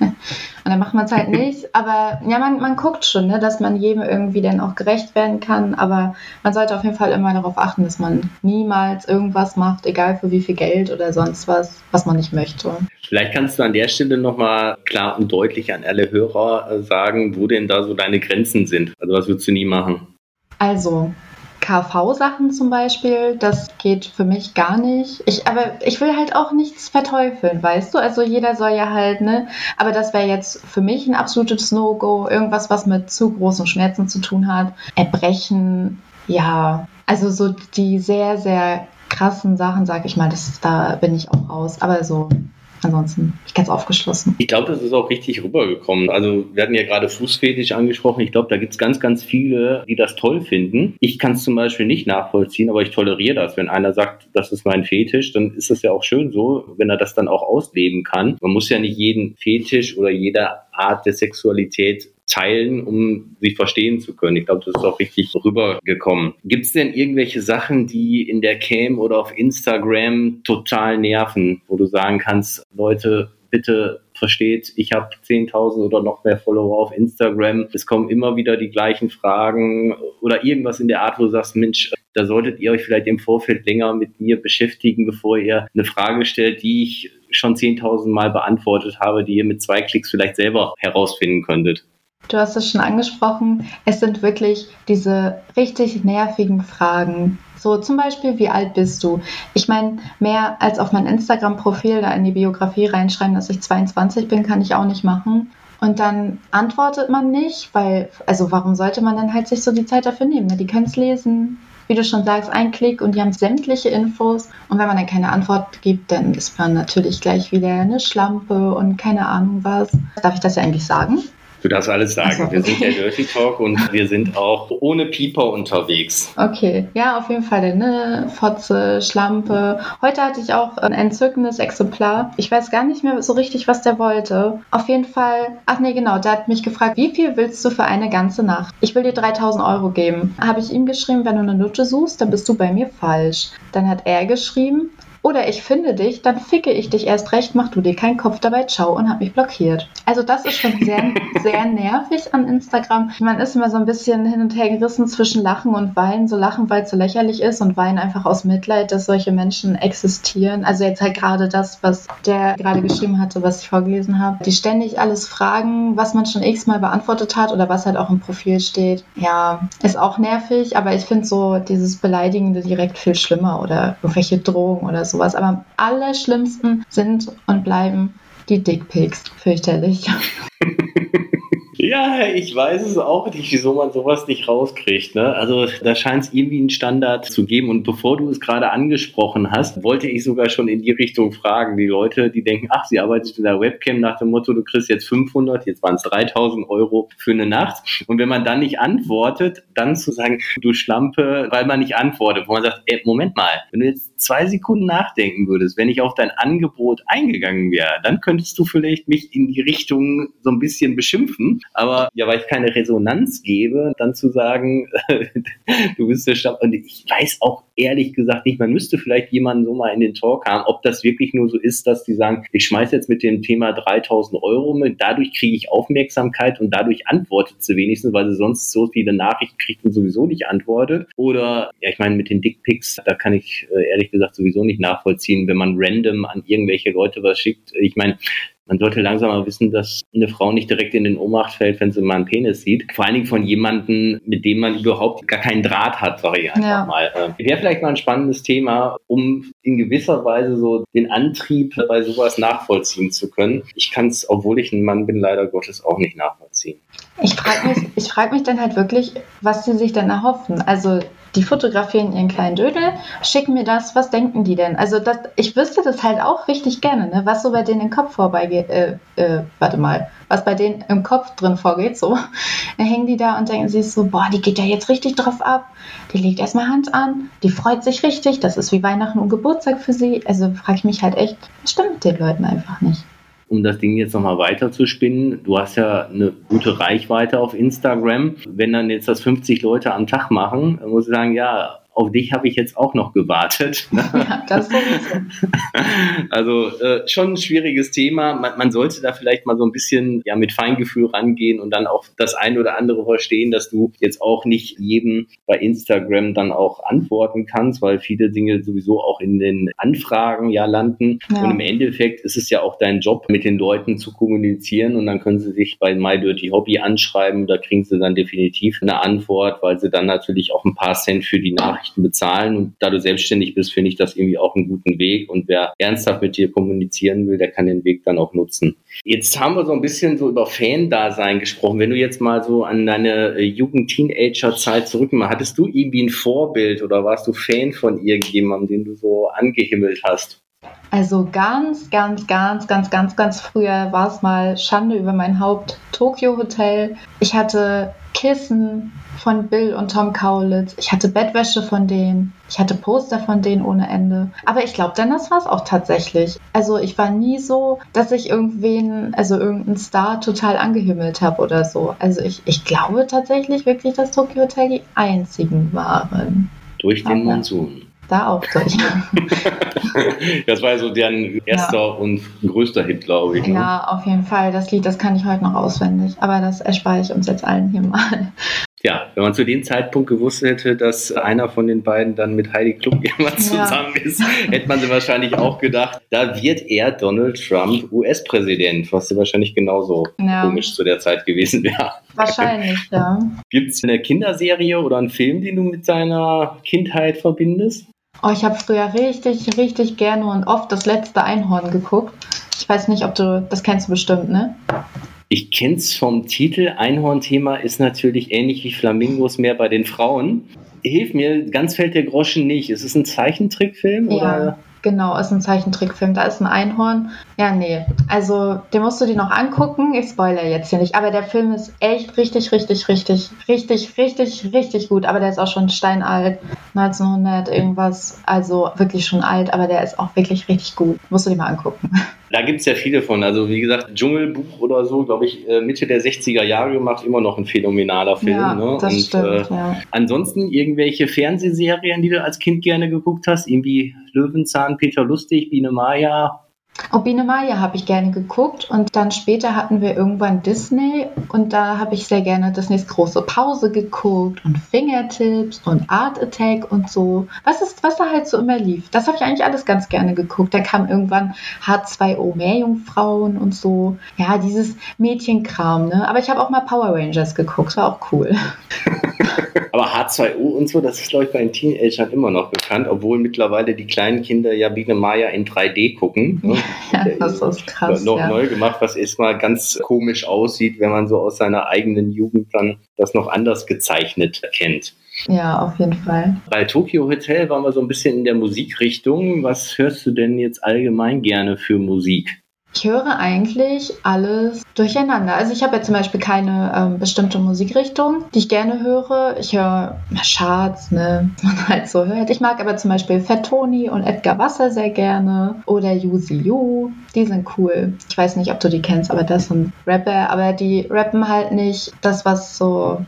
[LAUGHS] und dann macht man es halt [LAUGHS] nicht. Aber ja, man, man guckt schon, ne, dass man jedem irgendwie dann auch gerecht werden kann. Aber man sollte auf jeden Fall immer darauf achten, dass man niemals irgendwas macht, egal für wie viel Geld oder sonst was, was man nicht möchte. Vielleicht kannst du an der Stelle nochmal klar und deutlich an alle Hörer äh, sagen, wo denn da so deine Grenzen sind. Also was würdest du nie machen? Also, KV-Sachen zum Beispiel, das geht für mich gar nicht. Ich, aber ich will halt auch nichts verteufeln, weißt du? Also jeder soll ja halt, ne? Aber das wäre jetzt für mich ein absolutes No-Go. Irgendwas, was mit zu großen Schmerzen zu tun hat. Erbrechen, ja. Also so die sehr, sehr krassen Sachen, sag ich mal, das, da bin ich auch raus. Aber so ansonsten bin ich ganz aufgeschlossen. Ich glaube, das ist auch richtig rübergekommen. Also wir hatten ja gerade Fußfetisch angesprochen. Ich glaube, da gibt es ganz, ganz viele, die das toll finden. Ich kann es zum Beispiel nicht nachvollziehen, aber ich toleriere das. Wenn einer sagt, das ist mein Fetisch, dann ist das ja auch schön so, wenn er das dann auch ausleben kann. Man muss ja nicht jeden Fetisch oder jede Art der Sexualität teilen, um sich verstehen zu können. Ich glaube, das ist auch richtig rübergekommen. Gibt es denn irgendwelche Sachen, die in der Cam oder auf Instagram total nerven, wo du sagen kannst, Leute, bitte versteht, ich habe 10.000 oder noch mehr Follower auf Instagram. Es kommen immer wieder die gleichen Fragen oder irgendwas in der Art, wo du sagst, Mensch, da solltet ihr euch vielleicht im Vorfeld länger mit mir beschäftigen, bevor ihr eine Frage stellt, die ich schon 10.000 Mal beantwortet habe, die ihr mit zwei Klicks vielleicht selber herausfinden könntet. Du hast es schon angesprochen, es sind wirklich diese richtig nervigen Fragen. So zum Beispiel, wie alt bist du? Ich meine, mehr als auf mein Instagram-Profil da in die Biografie reinschreiben, dass ich 22 bin, kann ich auch nicht machen. Und dann antwortet man nicht, weil, also warum sollte man dann halt sich so die Zeit dafür nehmen? Ne? Die können es lesen, wie du schon sagst, ein Klick und die haben sämtliche Infos. Und wenn man dann keine Antwort gibt, dann ist man natürlich gleich wieder eine Schlampe und keine Ahnung was. Darf ich das ja eigentlich sagen? Du darfst alles sagen. So, okay. Wir sind der [LAUGHS] Dirty Talk und wir sind auch ohne Pieper unterwegs. Okay, ja, auf jeden Fall eine Fotze, Schlampe. Heute hatte ich auch ein entzückendes Exemplar. Ich weiß gar nicht mehr so richtig, was der wollte. Auf jeden Fall, ach nee, genau, der hat mich gefragt, wie viel willst du für eine ganze Nacht? Ich will dir 3000 Euro geben. Habe ich ihm geschrieben, wenn du eine Nutte suchst, dann bist du bei mir falsch. Dann hat er geschrieben, oder ich finde dich, dann ficke ich dich erst recht, mach du dir keinen Kopf dabei, ciao und hab mich blockiert. Also das ist schon sehr, [LAUGHS] sehr nervig an Instagram. Man ist immer so ein bisschen hin und her gerissen zwischen Lachen und Weinen. So lachen, weil es so lächerlich ist und weinen einfach aus Mitleid, dass solche Menschen existieren. Also jetzt halt gerade das, was der gerade geschrieben hatte, was ich vorgelesen habe. Die ständig alles fragen, was man schon x-mal beantwortet hat oder was halt auch im Profil steht. Ja, ist auch nervig, aber ich finde so dieses Beleidigende direkt viel schlimmer oder irgendwelche Drohungen oder so sowas. Aber am allerschlimmsten sind und bleiben die Dickpics. Fürchterlich. [LAUGHS] Ja, ich weiß es auch nicht, wieso man sowas nicht rauskriegt. Ne? Also da scheint es irgendwie einen Standard zu geben. Und bevor du es gerade angesprochen hast, wollte ich sogar schon in die Richtung fragen. Die Leute, die denken, ach, sie arbeitet in der Webcam nach dem Motto, du kriegst jetzt 500, jetzt waren es 3000 Euro für eine Nacht. Und wenn man dann nicht antwortet, dann zu sagen, du Schlampe, weil man nicht antwortet, wo man sagt, ey, Moment mal, wenn du jetzt zwei Sekunden nachdenken würdest, wenn ich auf dein Angebot eingegangen wäre, dann könntest du vielleicht mich in die Richtung so ein bisschen beschimpfen. Aber ja, weil ich keine Resonanz gebe, dann zu sagen, [LAUGHS] du bist der Stamm. Und ich weiß auch ehrlich gesagt nicht, man müsste vielleicht jemanden so mal in den Talk haben, ob das wirklich nur so ist, dass die sagen, ich schmeiße jetzt mit dem Thema 3000 Euro mit, dadurch kriege ich Aufmerksamkeit und dadurch antwortet sie wenigstens, weil sie sonst so viele Nachrichten kriegt und sowieso nicht antwortet. Oder, ja, ich meine, mit den Dickpics, da kann ich äh, ehrlich gesagt sowieso nicht nachvollziehen, wenn man random an irgendwelche Leute was schickt. Ich meine, man sollte langsam mal wissen, dass eine Frau nicht direkt in den Ohnmacht fällt, wenn sie mal einen Penis sieht. Vor allen Dingen von jemandem, mit dem man überhaupt gar keinen Draht hat, sage ich einfach ja. mal. Äh, Wäre vielleicht mal ein spannendes Thema, um in gewisser Weise so den Antrieb bei sowas nachvollziehen zu können. Ich kann es, obwohl ich ein Mann bin, leider Gottes auch nicht nachvollziehen. Ich frage mich, ich frag mich dann halt wirklich, was sie sich denn erhoffen. Also die fotografieren ihren kleinen Dödel, schicken mir das, was denken die denn? Also das, ich wüsste das halt auch richtig gerne, ne? was so bei denen im Kopf vorbeigeht, äh, äh, warte mal, was bei denen im Kopf drin vorgeht, so. [LAUGHS] Dann hängen die da und denken sich so, boah, die geht ja jetzt richtig drauf ab, die legt erstmal Hand an, die freut sich richtig, das ist wie Weihnachten und Geburtstag für sie. Also frage ich mich halt echt, was stimmt mit den Leuten einfach nicht um das Ding jetzt nochmal weiter zu spinnen, du hast ja eine gute Reichweite auf Instagram. Wenn dann jetzt das 50 Leute am Tag machen, dann muss ich sagen, ja, auf dich habe ich jetzt auch noch gewartet. [LAUGHS] Ja, das sowieso. [LAUGHS] Also äh, schon ein schwieriges Thema. Man, man, sollte da vielleicht mal so ein bisschen ja mit Feingefühl rangehen und dann auch das ein oder andere verstehen, dass du jetzt auch nicht jedem bei Instagram dann auch antworten kannst, weil viele Dinge sowieso auch in den Anfragen ja landen. Ja. Und im Endeffekt ist es ja auch dein Job, mit den Leuten zu kommunizieren und dann können sie sich bei My Dirty Hobby anschreiben. Da kriegen sie dann definitiv eine Antwort, weil sie dann natürlich auch ein paar Cent für die Nachricht Nachrichten bezahlen. Und da du selbstständig bist, finde ich das irgendwie auch einen guten Weg. Und wer ernsthaft mit dir kommunizieren will, der kann den Weg dann auch nutzen. Jetzt haben wir so ein bisschen so über Fan-Dasein gesprochen. Wenn du jetzt mal so an deine äh, Jugend-Teenager-Zeit zurückmachst, hattest du irgendwie ein Vorbild oder warst du Fan von irgendjemandem, den du so angehimmelt hast? Also ganz, ganz, ganz, ganz, ganz, ganz früher war es mal Schande über mein Haupt Tokyo Hotel. Ich hatte Kissen von Bill und Tom Kaulitz. Ich hatte Bettwäsche von denen. Ich hatte Poster von denen ohne Ende. Aber ich glaube, dann das war es auch tatsächlich. Also ich war nie so, dass ich irgendwen, also irgendeinen Star total angehimmelt habe oder so. Also ich, ich glaube tatsächlich wirklich, dass Tokyo Hotel die einzigen waren. Durch den Aber Monsun da auch durch. [LAUGHS] das war so deren erster ja. und größter Hit, glaube ich. Ne? Ja, auf jeden Fall. Das Lied, das kann ich heute noch auswendig. Aber das erspare ich uns jetzt allen hier mal. Ja, wenn man zu dem Zeitpunkt gewusst hätte, dass einer von den beiden dann mit Heidi Klum [LAUGHS] jemand zusammen ja. ist, hätte man sich wahrscheinlich auch gedacht, da wird er Donald Trump US-Präsident, was wahrscheinlich genauso ja. komisch zu der Zeit gewesen wäre. Wahrscheinlich, ja. Gibt es eine Kinderserie oder einen Film, den du mit seiner Kindheit verbindest? Oh, ich habe früher richtig, richtig gerne und oft das letzte Einhorn geguckt. Ich weiß nicht, ob du das kennst bestimmt, ne? Ich kenne es vom Titel. Einhorn-Thema ist natürlich ähnlich wie Flamingos mehr bei den Frauen. Hilf mir, ganz fällt der Groschen nicht. Ist es ein Zeichentrickfilm? Ja. Oder? Genau, ist ein Zeichentrickfilm. Da ist ein Einhorn. Ja, nee. Also, den musst du dir noch angucken. Ich spoilere jetzt hier nicht. Aber der Film ist echt richtig, richtig, richtig, richtig, richtig, richtig gut. Aber der ist auch schon steinalt. 1900 irgendwas. Also wirklich schon alt. Aber der ist auch wirklich richtig gut. Musst du dir mal angucken. [LAUGHS] Da gibt es ja viele von. Also wie gesagt, Dschungelbuch oder so, glaube ich, äh, Mitte der 60er Jahre gemacht, immer noch ein phänomenaler Film. Ja, ne? das Und, stimmt, äh, ja. Ansonsten irgendwelche Fernsehserien, die du als Kind gerne geguckt hast, irgendwie Löwenzahn, Peter Lustig, Biene Maya, Biene Maya habe ich gerne geguckt und dann später hatten wir irgendwann Disney und da habe ich sehr gerne Disneys große Pause geguckt und Fingertips und Art Attack und so. Was ist, was da halt so immer lief. Das habe ich eigentlich alles ganz gerne geguckt. Da kam irgendwann H2O Meerjungfrauen und so. Ja, dieses Mädchenkram, ne? Aber ich habe auch mal Power Rangers geguckt, war auch cool. [LAUGHS] [LAUGHS] Aber H2O und so, das ist, glaube ich, bei den Teenagern immer noch bekannt, obwohl mittlerweile die kleinen Kinder ja Biene Maya in 3D gucken. Ne? [LAUGHS] Ja, das ist krass. Noch ja. neu gemacht, was erstmal ganz komisch aussieht, wenn man so aus seiner eigenen Jugend dann das noch anders gezeichnet kennt. Ja, auf jeden Fall. Bei Tokyo Hotel waren wir so ein bisschen in der Musikrichtung. Was hörst du denn jetzt allgemein gerne für Musik? Ich höre eigentlich alles durcheinander. Also ich habe ja zum Beispiel keine ähm, bestimmte Musikrichtung, die ich gerne höre. Ich höre Charts, ne, [LAUGHS] man halt so hört. Ich mag aber zum Beispiel Fat Tony und Edgar Wasser sehr gerne oder Yuzi Yu. Die sind cool. Ich weiß nicht, ob du die kennst, aber das sind Rapper. Aber die rappen halt nicht das, was so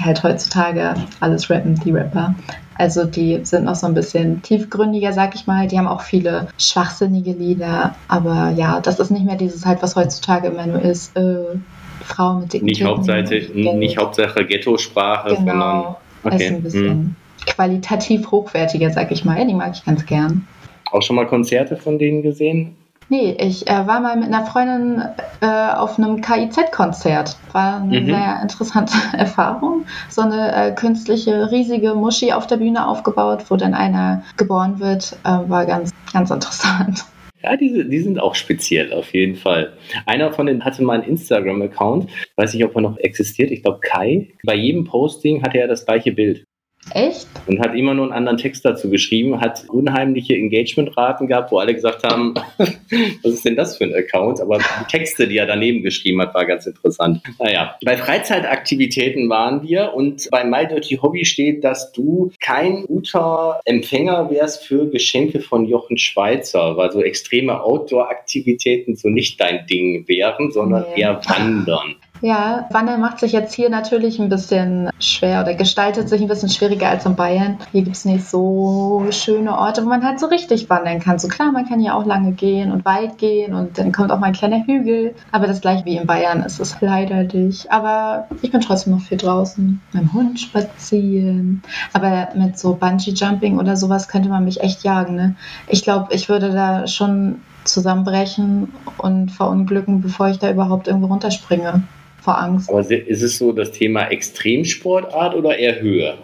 halt heutzutage alles rappen, die Rapper. Also die sind noch so ein bisschen tiefgründiger, sag ich mal. Die haben auch viele schwachsinnige Lieder. Aber ja, das ist nicht mehr dieses halt, was heutzutage immer nur ist. Äh, Frau mit dicken Nicht, Hauptsache, nicht Hauptsache Ghetto-Sprache, genau. sondern okay. ist ein bisschen hm. qualitativ hochwertiger, sag ich mal. Die mag ich ganz gern. Auch schon mal Konzerte von denen gesehen? Nee, ich äh, war mal mit einer Freundin äh, auf einem KIZ-Konzert. War eine mhm. sehr interessante [LAUGHS] Erfahrung. So eine äh, künstliche, riesige Muschi auf der Bühne aufgebaut, wo dann einer geboren wird, äh, war ganz, ganz interessant. Ja, die, die sind auch speziell, auf jeden Fall. Einer von denen hatte mal einen Instagram-Account, weiß nicht, ob er noch existiert, ich glaube Kai. Bei jedem Posting hatte er das gleiche Bild. Echt? Und hat immer nur einen anderen Text dazu geschrieben, hat unheimliche Engagement-Raten gehabt, wo alle gesagt haben, [LAUGHS] was ist denn das für ein Account? Aber die Texte, die er daneben geschrieben hat, war ganz interessant. Naja, bei Freizeitaktivitäten waren wir und bei My Dirty Hobby steht, dass du kein guter Empfänger wärst für Geschenke von Jochen Schweizer, weil so extreme Outdoor-Aktivitäten so nicht dein Ding wären, sondern nee. eher Wandern. Ja, Wandern macht sich jetzt hier natürlich ein bisschen schwer oder gestaltet sich ein bisschen schwieriger als in Bayern. Hier gibt es nicht so schöne Orte, wo man halt so richtig wandern kann. So klar, man kann ja auch lange gehen und weit gehen und dann kommt auch mal ein kleiner Hügel. Aber das gleiche wie in Bayern ist es leider nicht. Aber ich bin trotzdem noch viel draußen. Mit dem Hund spazieren. Aber mit so Bungee-Jumping oder sowas könnte man mich echt jagen. Ne? Ich glaube, ich würde da schon zusammenbrechen und verunglücken, bevor ich da überhaupt irgendwo runterspringe vor Angst. Aber ist es so das Thema Extremsportart oder eher höher?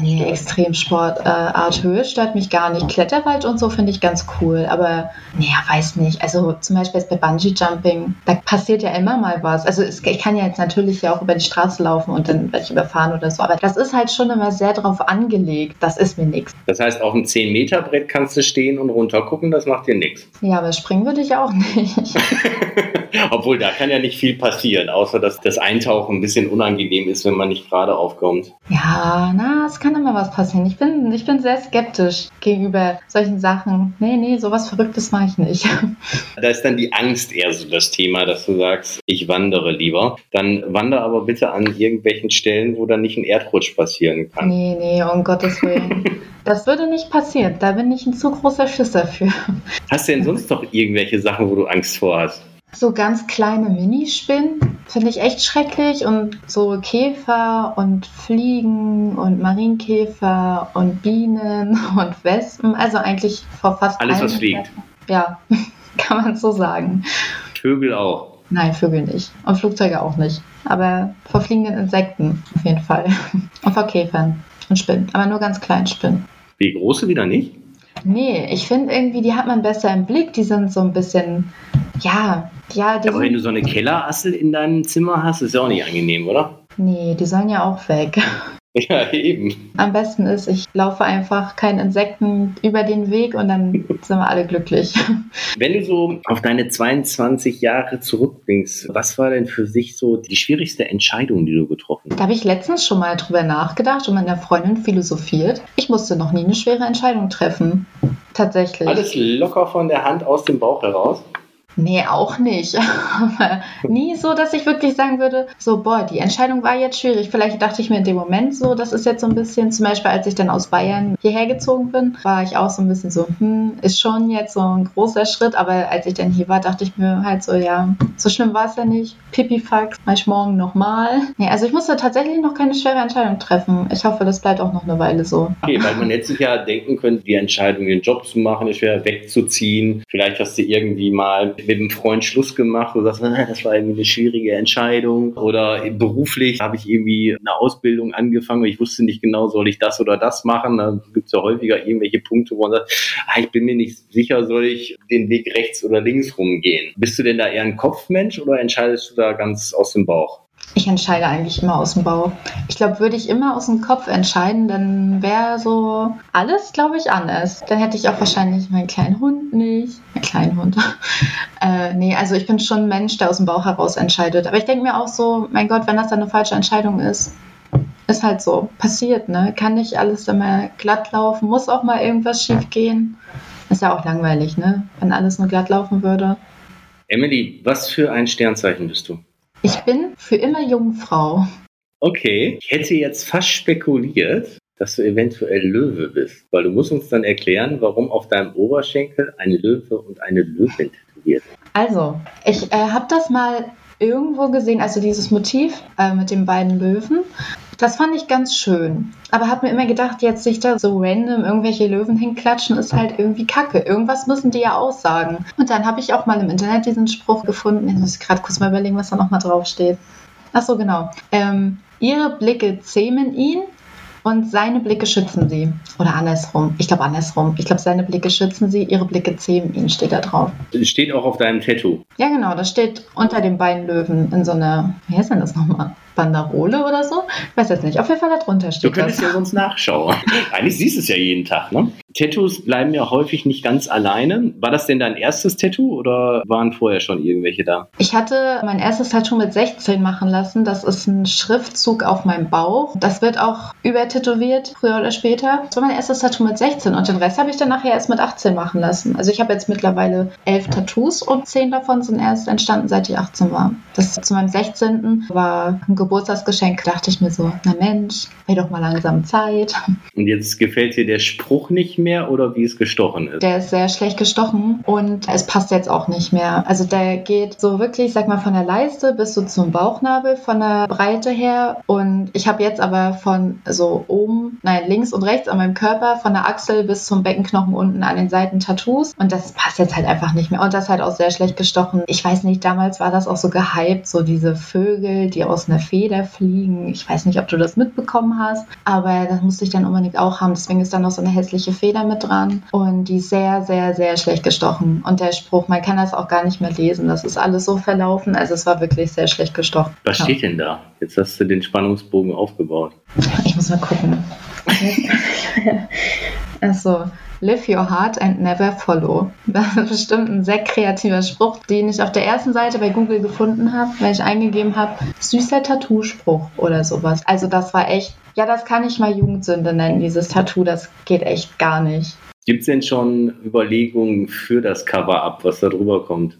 Nee, Extremsportart äh, Höhe stört mich gar nicht. Kletterwald und so finde ich ganz cool, aber naja, weiß nicht. Also zum Beispiel jetzt bei Bungee Jumping, da passiert ja immer mal was. Also es, ich kann ja jetzt natürlich ja auch über die Straße laufen und dann werde ich überfahren oder so, aber das ist halt schon immer sehr drauf angelegt. Das ist mir nichts. Das heißt, auf einem 10-Meter-Brett kannst du stehen und runtergucken, das macht dir nichts. Ja, aber springen würde ich auch nicht. [LAUGHS] [LAUGHS] Obwohl, da kann ja nicht viel passieren, außer dass das Eintauchen ein bisschen unangenehm ist, wenn man nicht gerade aufkommt. Ja, na, es kann immer was passieren. Ich bin, ich bin sehr skeptisch gegenüber solchen Sachen. Nee, nee, sowas Verrücktes mache ich nicht. [LAUGHS] Da ist dann die Angst eher so das Thema, dass du sagst, ich wandere lieber. Dann wandere aber bitte an irgendwelchen Stellen, wo dann nicht ein Erdrutsch passieren kann. Nee, nee, um Gottes Willen. [LAUGHS] Das würde nicht passieren. Da bin ich ein zu großer Schisser für. Hast du denn sonst noch irgendwelche Sachen, wo du Angst vor hast? So ganz kleine Minispinnen finde ich echt schrecklich und so Käfer und Fliegen und Marienkäfer und Bienen [LAUGHS] und Wespen, also eigentlich vor fast alles was fliegt. Ja, [LAUGHS] kann man so sagen. Vögel auch. Nein, Vögel nicht. Und Flugzeuge auch nicht. Aber vor fliegenden Insekten auf jeden Fall. [LAUGHS] Und vor Käfern und Spinnen. Aber nur ganz kleinen Spinnen. Wie große wieder nicht? Nee, ich finde irgendwie, die hat man besser im Blick. Die sind so ein bisschen, ja, ja. Aber wenn du so eine Kellerassel in deinem Zimmer hast, ist ja auch nicht angenehm, oder? Nee, die sollen ja auch weg. [LAUGHS] Ja, eben. Am besten ist, ich laufe einfach keinen Insekten über den Weg und dann [LAUGHS] sind wir alle glücklich. Wenn du so auf deine 22 Jahre zurückblickst, was war denn für sich so die schwierigste Entscheidung, die du getroffen hast? Da habe ich letztens schon mal drüber nachgedacht und mit einer Freundin philosophiert. Ich musste noch nie eine schwere Entscheidung treffen. Tatsächlich. Alles locker von der Hand aus dem Bauch heraus? Nee, auch nicht. [LAUGHS] Aber nie so, dass ich wirklich sagen würde, so, boah, die Entscheidung war jetzt schwierig. Vielleicht dachte ich mir in dem Moment so, das ist jetzt so ein bisschen, zum Beispiel, als ich dann aus Bayern hierher gezogen bin, war ich auch so ein bisschen so, hm, ist schon jetzt so ein großer Schritt. Aber als ich dann hier war, dachte ich mir halt so, ja, so schlimm war es ja nicht. Pipifax, mach ich morgen nochmal. Nee, also ich musste tatsächlich noch keine schwere Entscheidung treffen. Ich hoffe, das bleibt auch noch eine Weile so. Okay, weil man jetzt sich ja denken könnte, die Entscheidung, den Job zu machen, ist schwer wegzuziehen. Vielleicht hast du irgendwie mal mit einem Freund Schluss gemacht und sagst, das war irgendwie eine schwierige Entscheidung. Oder beruflich habe ich irgendwie eine Ausbildung angefangen und ich wusste nicht genau, soll ich das oder das machen. Da gibt es ja häufiger irgendwelche Punkte, wo man sagt, ah, ich bin mir nicht sicher, soll ich den Weg rechts oder links rumgehen. Bist du denn da eher ein Kopfmensch oder entscheidest du da ganz aus dem Bauch? Ich entscheide eigentlich immer aus dem Bauch. Ich glaube, würde ich immer aus dem Kopf entscheiden, dann wäre so alles, glaube ich, anders. Dann hätte ich auch wahrscheinlich meinen kleinen Hund nicht. Meinen kleinen Hund. [LAUGHS] äh, nee, also ich bin schon ein Mensch, der aus dem Bauch heraus entscheidet. Aber ich denke mir auch so, mein Gott, wenn das dann eine falsche Entscheidung ist, ist halt so. Passiert, ne? Kann nicht alles immer glatt laufen, muss auch mal irgendwas schief gehen. Ist ja auch langweilig, ne? Wenn alles nur glatt laufen würde. Emily, was für ein Sternzeichen bist du? Ich bin für immer Jungfrau. Okay, ich hätte jetzt fast spekuliert, dass du eventuell Löwe bist, weil du musst uns dann erklären, warum auf deinem Oberschenkel ein Löwe und eine Löwin tätowiert. Also, ich äh, habe das mal irgendwo gesehen, also dieses Motiv äh, mit den beiden Löwen. Das fand ich ganz schön. Aber habe mir immer gedacht, jetzt sich da so random irgendwelche Löwen hinklatschen, ist halt irgendwie kacke. Irgendwas müssen die ja aussagen. Und dann habe ich auch mal im Internet diesen Spruch gefunden. Jetzt muss ich gerade kurz mal überlegen, was da nochmal draufsteht. Ach so, genau. Ähm, ihre Blicke zähmen ihn, und seine Blicke schützen sie. Oder andersrum. Ich glaube andersrum. Ich glaube, seine Blicke schützen sie, ihre Blicke zähmen ihn, steht da drauf. Steht auch auf deinem Tattoo. Ja, genau. Das steht unter den beiden Löwen in so einer, wie heißt denn das nochmal? Banderole oder so? Ich weiß jetzt nicht. Auf jeden Fall darunter steht Du könntest das. ja sonst nachschauen. [LAUGHS] Eigentlich siehst du es ja jeden Tag, ne? Tattoos bleiben ja häufig nicht ganz alleine. War das denn dein erstes Tattoo oder waren vorher schon irgendwelche da? Ich hatte mein erstes Tattoo mit 16 machen lassen. Das ist ein Schriftzug auf meinem Bauch. Das wird auch übertätowiert, früher oder später. Das war mein erstes Tattoo mit 16 und den Rest habe ich dann nachher erst mit 18 machen lassen. Also ich habe jetzt mittlerweile elf Tattoos und zehn davon sind erst entstanden, seit ich 18 war. Das zu meinem 16. war ein Geburtstagsgeschenk. Da dachte ich mir so, na Mensch, wäre doch mal langsam Zeit. Und jetzt gefällt dir der Spruch nicht mehr oder wie es gestochen ist? Der ist sehr schlecht gestochen und es passt jetzt auch nicht mehr. Also der geht so wirklich, sag mal, von der Leiste bis so zum Bauchnabel von der Breite her. Und ich habe jetzt aber von so oben, nein, links und rechts an meinem Körper, von der Achsel bis zum Beckenknochen unten an den Seiten Tattoos. Und das passt jetzt halt einfach nicht mehr. Und das halt auch sehr schlecht gestochen. Ich weiß nicht, damals war das auch so gehypt, so diese Vögel, die aus einer Feder fliegen. Ich weiß nicht, ob du das mitbekommen hast, aber das musste ich dann unbedingt auch haben. Deswegen ist da noch so eine hässliche Feder mit dran und die sehr, sehr, sehr schlecht gestochen. Und der Spruch, man kann das auch gar nicht mehr lesen. Das ist alles so verlaufen. Also es war wirklich sehr schlecht gestochen. Was ja. steht denn da? Jetzt hast du den Spannungsbogen aufgebaut. Ich muss mal gucken. [LAUGHS] also, Live your heart and never follow. [LAUGHS] Das ist bestimmt ein sehr kreativer Spruch, den ich auf der ersten Seite bei Google gefunden habe, weil ich eingegeben habe, süßer Tattoo-Spruch oder sowas. Also das war echt ja, das kann ich mal Jugendsünde nennen, dieses Tattoo. Das geht echt gar nicht. Gibt es denn schon Überlegungen für das Cover-Up, was da drüber kommt?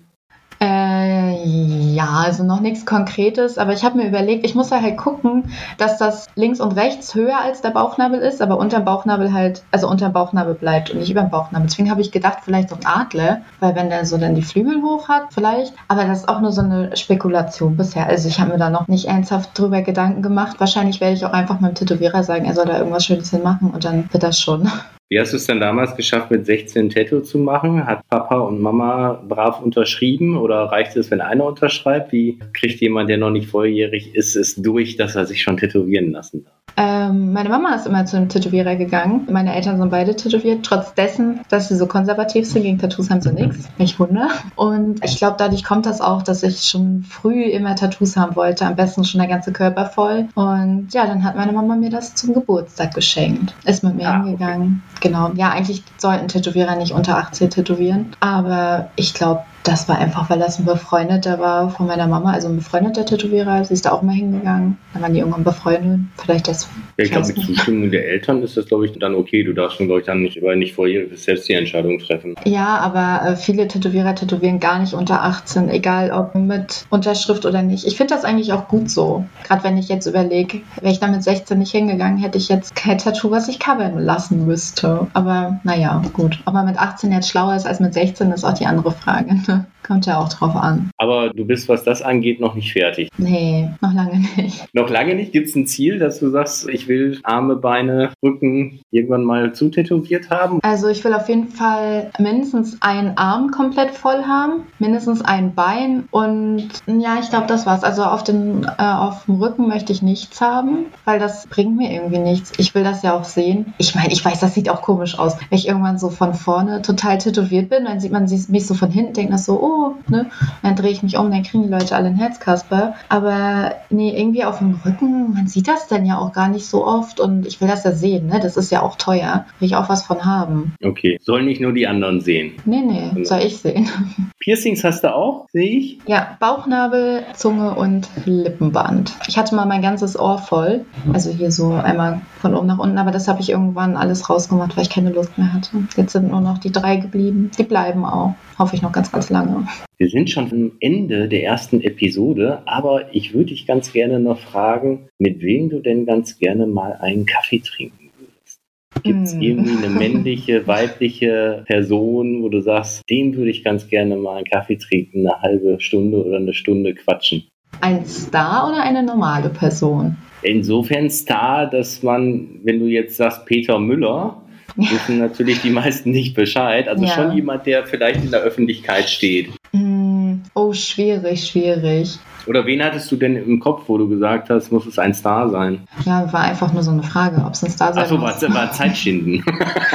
Ja, Ja, also noch nichts Konkretes, aber ich habe mir überlegt, ich muss da halt gucken, dass das links und rechts höher als der Bauchnabel ist, aber unter dem Bauchnabel halt, also unter dem Bauchnabel bleibt und nicht über dem Bauchnabel. Deswegen habe ich gedacht, vielleicht so ein Adler, weil wenn der so dann die Flügel hoch hat, vielleicht. Aber das ist auch nur so eine Spekulation bisher. Also ich habe mir da noch nicht ernsthaft drüber Gedanken gemacht. Wahrscheinlich werde ich auch einfach meinem Tätowierer sagen, er soll da irgendwas Schönes hinmachen und dann wird das schon. Wie hast du es denn damals geschafft, mit 16 Tattoo zu machen? Hat Papa und Mama brav unterschrieben oder reicht es, wenn einer unterschreibt? Wie kriegt jemand, der noch nicht volljährig ist, es durch, dass er sich schon tätowieren lassen darf? Ähm, meine Mama ist immer zu einem Tätowierer gegangen. Meine Eltern sind beide tätowiert, trotz dessen, dass sie so konservativ sind. Gegen Tattoos haben sie nichts. Ich Wunder. Und ich glaube, dadurch kommt das auch, dass ich schon früh immer Tattoos haben wollte. Am besten schon der ganze Körper voll. Und ja, dann hat meine Mama mir das zum Geburtstag geschenkt. Ist mit mir ah, hingegangen. Okay. Genau. Ja, eigentlich sollten Tätowierer nicht unter 18 tätowieren. Aber ich glaube, das war einfach, weil das ein Befreundeter war von meiner Mama, also ein befreundeter Tätowierer. Sie ist da auch mal hingegangen. Dann waren die irgendwann befreundet. Vielleicht das. Ja, ich glaube, mit Zustimmung der Eltern ist das, glaube ich, dann okay. Du darfst schon, glaube ich, dann nicht, weil nicht vor ihr selbst die Entscheidung treffen. Ja, aber äh, viele Tätowierer tätowieren gar nicht unter 18, egal ob mit Unterschrift oder nicht. Ich finde das eigentlich auch gut so. Gerade wenn ich jetzt überlege, wäre ich da mit 16 nicht hingegangen, hätte ich jetzt kein Tattoo, was ich covern lassen müsste. Aber naja, gut. Ob man mit 18 jetzt schlauer ist als mit 16, ist auch die andere Frage. [LAUGHS] Kommt ja auch drauf an. Aber du bist, was das angeht, noch nicht fertig. Nee, noch lange nicht. Noch lange nicht? Gibt es ein Ziel, dass du sagst, ich will Arme, Beine, Rücken irgendwann mal zutätowiert haben? Also ich will auf jeden Fall mindestens einen Arm komplett voll haben, mindestens ein Bein und ja, ich glaube, das war's. Also auf, den, äh, auf dem Rücken möchte ich nichts haben, weil das bringt mir irgendwie nichts. Ich will das ja auch sehen. Ich meine, ich weiß, das sieht auch komisch aus. Wenn ich irgendwann so von vorne total tätowiert bin, dann sieht man mich so von hinten, denkt das so, oh, ne? Dann drehe ich mich um, dann kriegen die Leute alle ein Herzkasper. Aber nee, irgendwie auf dem Rücken, man sieht das dann ja auch gar nicht so oft und ich will das ja sehen, ne? Das ist ja auch teuer. Will ich auch was von haben. Okay, sollen nicht nur die anderen sehen. Nee, nee, genau. soll ich sehen. [LAUGHS] Piercings hast du auch, sehe ich? Ja, Bauchnabel, Zunge und Lippenband. Ich hatte mal mein ganzes Ohr voll. Also hier so einmal von oben nach unten, aber das habe ich irgendwann alles rausgemacht, weil ich keine Lust mehr hatte. Jetzt sind nur noch die drei geblieben. Die bleiben auch. Hoffe ich noch ganz, ganz lange. Wir sind schon am Ende der ersten Episode, aber ich würde dich ganz gerne noch fragen, mit wem du denn ganz gerne mal einen Kaffee trinken würdest. Gibt es mm. irgendwie eine [LAUGHS] männliche, weibliche Person, wo du sagst, dem würde ich ganz gerne mal einen Kaffee trinken, eine halbe Stunde oder eine Stunde quatschen? Ein Star oder eine normale Person? Insofern Star, dass man, wenn du jetzt sagst Peter Müller, wissen natürlich die meisten nicht Bescheid. Also ja. schon jemand, der vielleicht in der Öffentlichkeit steht. Mm, oh, schwierig, schwierig. Oder wen hattest du denn im Kopf, wo du gesagt hast, muss es ein Star sein? Ja, war einfach nur so eine Frage, ob es ein Star sein Achso, muss. War, war Zeitschinden.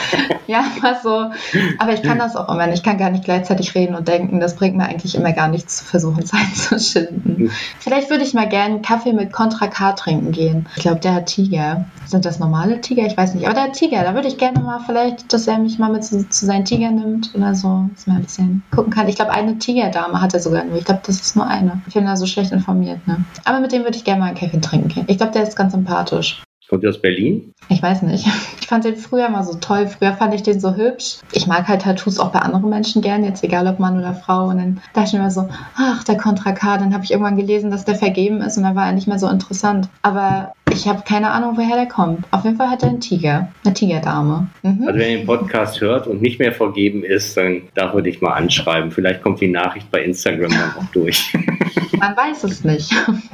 [LAUGHS] ja, war so. Aber ich kann das auch immer. Ich kann gar nicht gleichzeitig reden und denken. Das bringt mir eigentlich immer gar nichts zu versuchen, [LAUGHS] Zeit zu schinden. Vielleicht würde ich mal gerne Kaffee mit Contra K trinken gehen. Ich glaube, der hat Tiger. Sind das normale Tiger? Ich weiß nicht. Aber der hat Tiger. Da würde ich gerne mal vielleicht, dass er mich mal mit zu, zu seinen Tigern nimmt oder so. Dass man ein bisschen gucken kann. Ich glaube, eine Tigerdame hat er sogar nur. Ich glaube, das ist nur eine. Ich bin da so schlecht informiert. Ne? Aber mit dem würde ich gerne mal einen Kaffee trinken gehen. Ich glaube, der ist ganz sympathisch. Kommt ihr aus Berlin? Ich weiß nicht. [LAUGHS] Ich fand den früher mal so toll. Früher fand ich den so hübsch. Ich mag halt Tattoos auch bei anderen Menschen gern, jetzt egal ob Mann oder Frau. Und dann dachte ich mir so, ach, der Contra K. Dann habe ich irgendwann gelesen, dass der vergeben ist und dann war er nicht mehr so interessant. Aber ich habe keine Ahnung, woher der kommt. Auf jeden Fall hat er einen Tiger, eine Tigerdame. Mhm. Also wenn ihr den Podcast hört und nicht mehr vergeben ist, dann darf er dich mal anschreiben. Vielleicht kommt die Nachricht bei Instagram dann auch durch. [LAUGHS] Man weiß es nicht.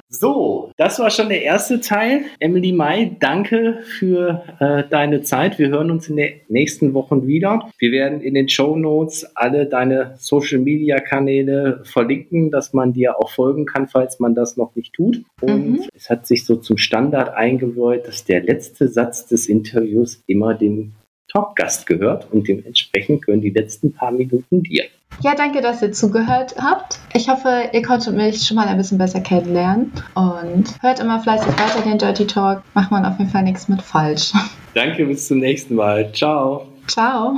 So, das war schon der erste Teil. Emily May, danke für äh, deine Zeit. Wir hören uns in den nächsten Wochen wieder. Wir werden in den Show Notes alle deine Social Media Kanäle verlinken, dass man dir auch folgen kann, falls man das noch nicht tut. Und mhm. es hat sich so zum Standard eingewollt, dass der letzte Satz des Interviews immer dem Talkgast gehört und dementsprechend gehören die letzten paar Minuten dir. Ja, danke, dass ihr zugehört habt. Ich hoffe, ihr konntet mich schon mal ein bisschen besser kennenlernen und hört immer fleißig weiter den Dirty Talk. Macht man auf jeden Fall nichts mit falsch. Danke, bis zum nächsten Mal. Ciao. Ciao.